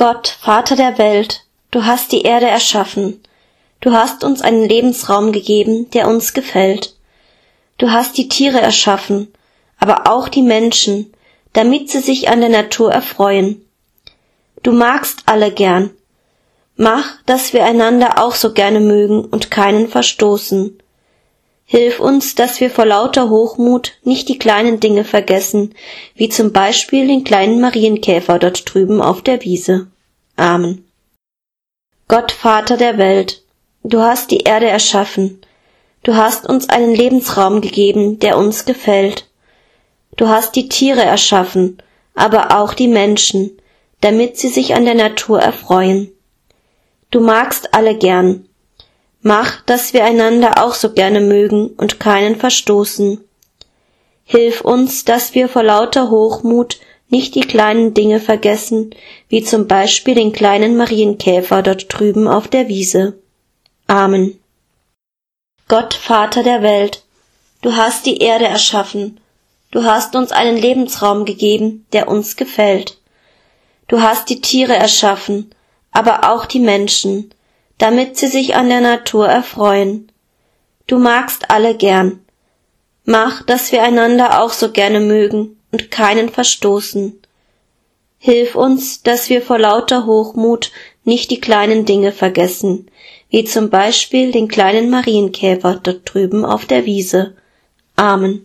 Gott, Vater der Welt, du hast die Erde erschaffen. Du hast uns einen Lebensraum gegeben, der uns gefällt. Du hast die Tiere erschaffen, aber auch die Menschen, damit sie sich an der Natur erfreuen. Du magst alle gern. Mach, dass wir einander auch so gerne mögen und keinen verstoßen. Hilf uns, dass wir vor lauter Hochmut nicht die kleinen Dinge vergessen, wie zum Beispiel den kleinen Marienkäfer dort drüben auf der Wiese. Amen. Gott Vater der Welt, du hast die Erde erschaffen, du hast uns einen Lebensraum gegeben, der uns gefällt. Du hast die Tiere erschaffen, aber auch die Menschen, damit sie sich an der Natur erfreuen. Du magst alle gern, Mach, dass wir einander auch so gerne mögen und keinen verstoßen. Hilf uns, dass wir vor lauter Hochmut nicht die kleinen Dinge vergessen, wie zum Beispiel den kleinen Marienkäfer dort drüben auf der Wiese. Amen. Gott, Vater der Welt, du hast die Erde erschaffen, du hast uns einen Lebensraum gegeben, der uns gefällt. Du hast die Tiere erschaffen, aber auch die Menschen, damit sie sich an der Natur erfreuen. Du magst alle gern. Mach, dass wir einander auch so gerne mögen und keinen verstoßen. Hilf uns, dass wir vor lauter Hochmut nicht die kleinen Dinge vergessen, wie zum Beispiel den kleinen Marienkäfer dort drüben auf der Wiese. Amen.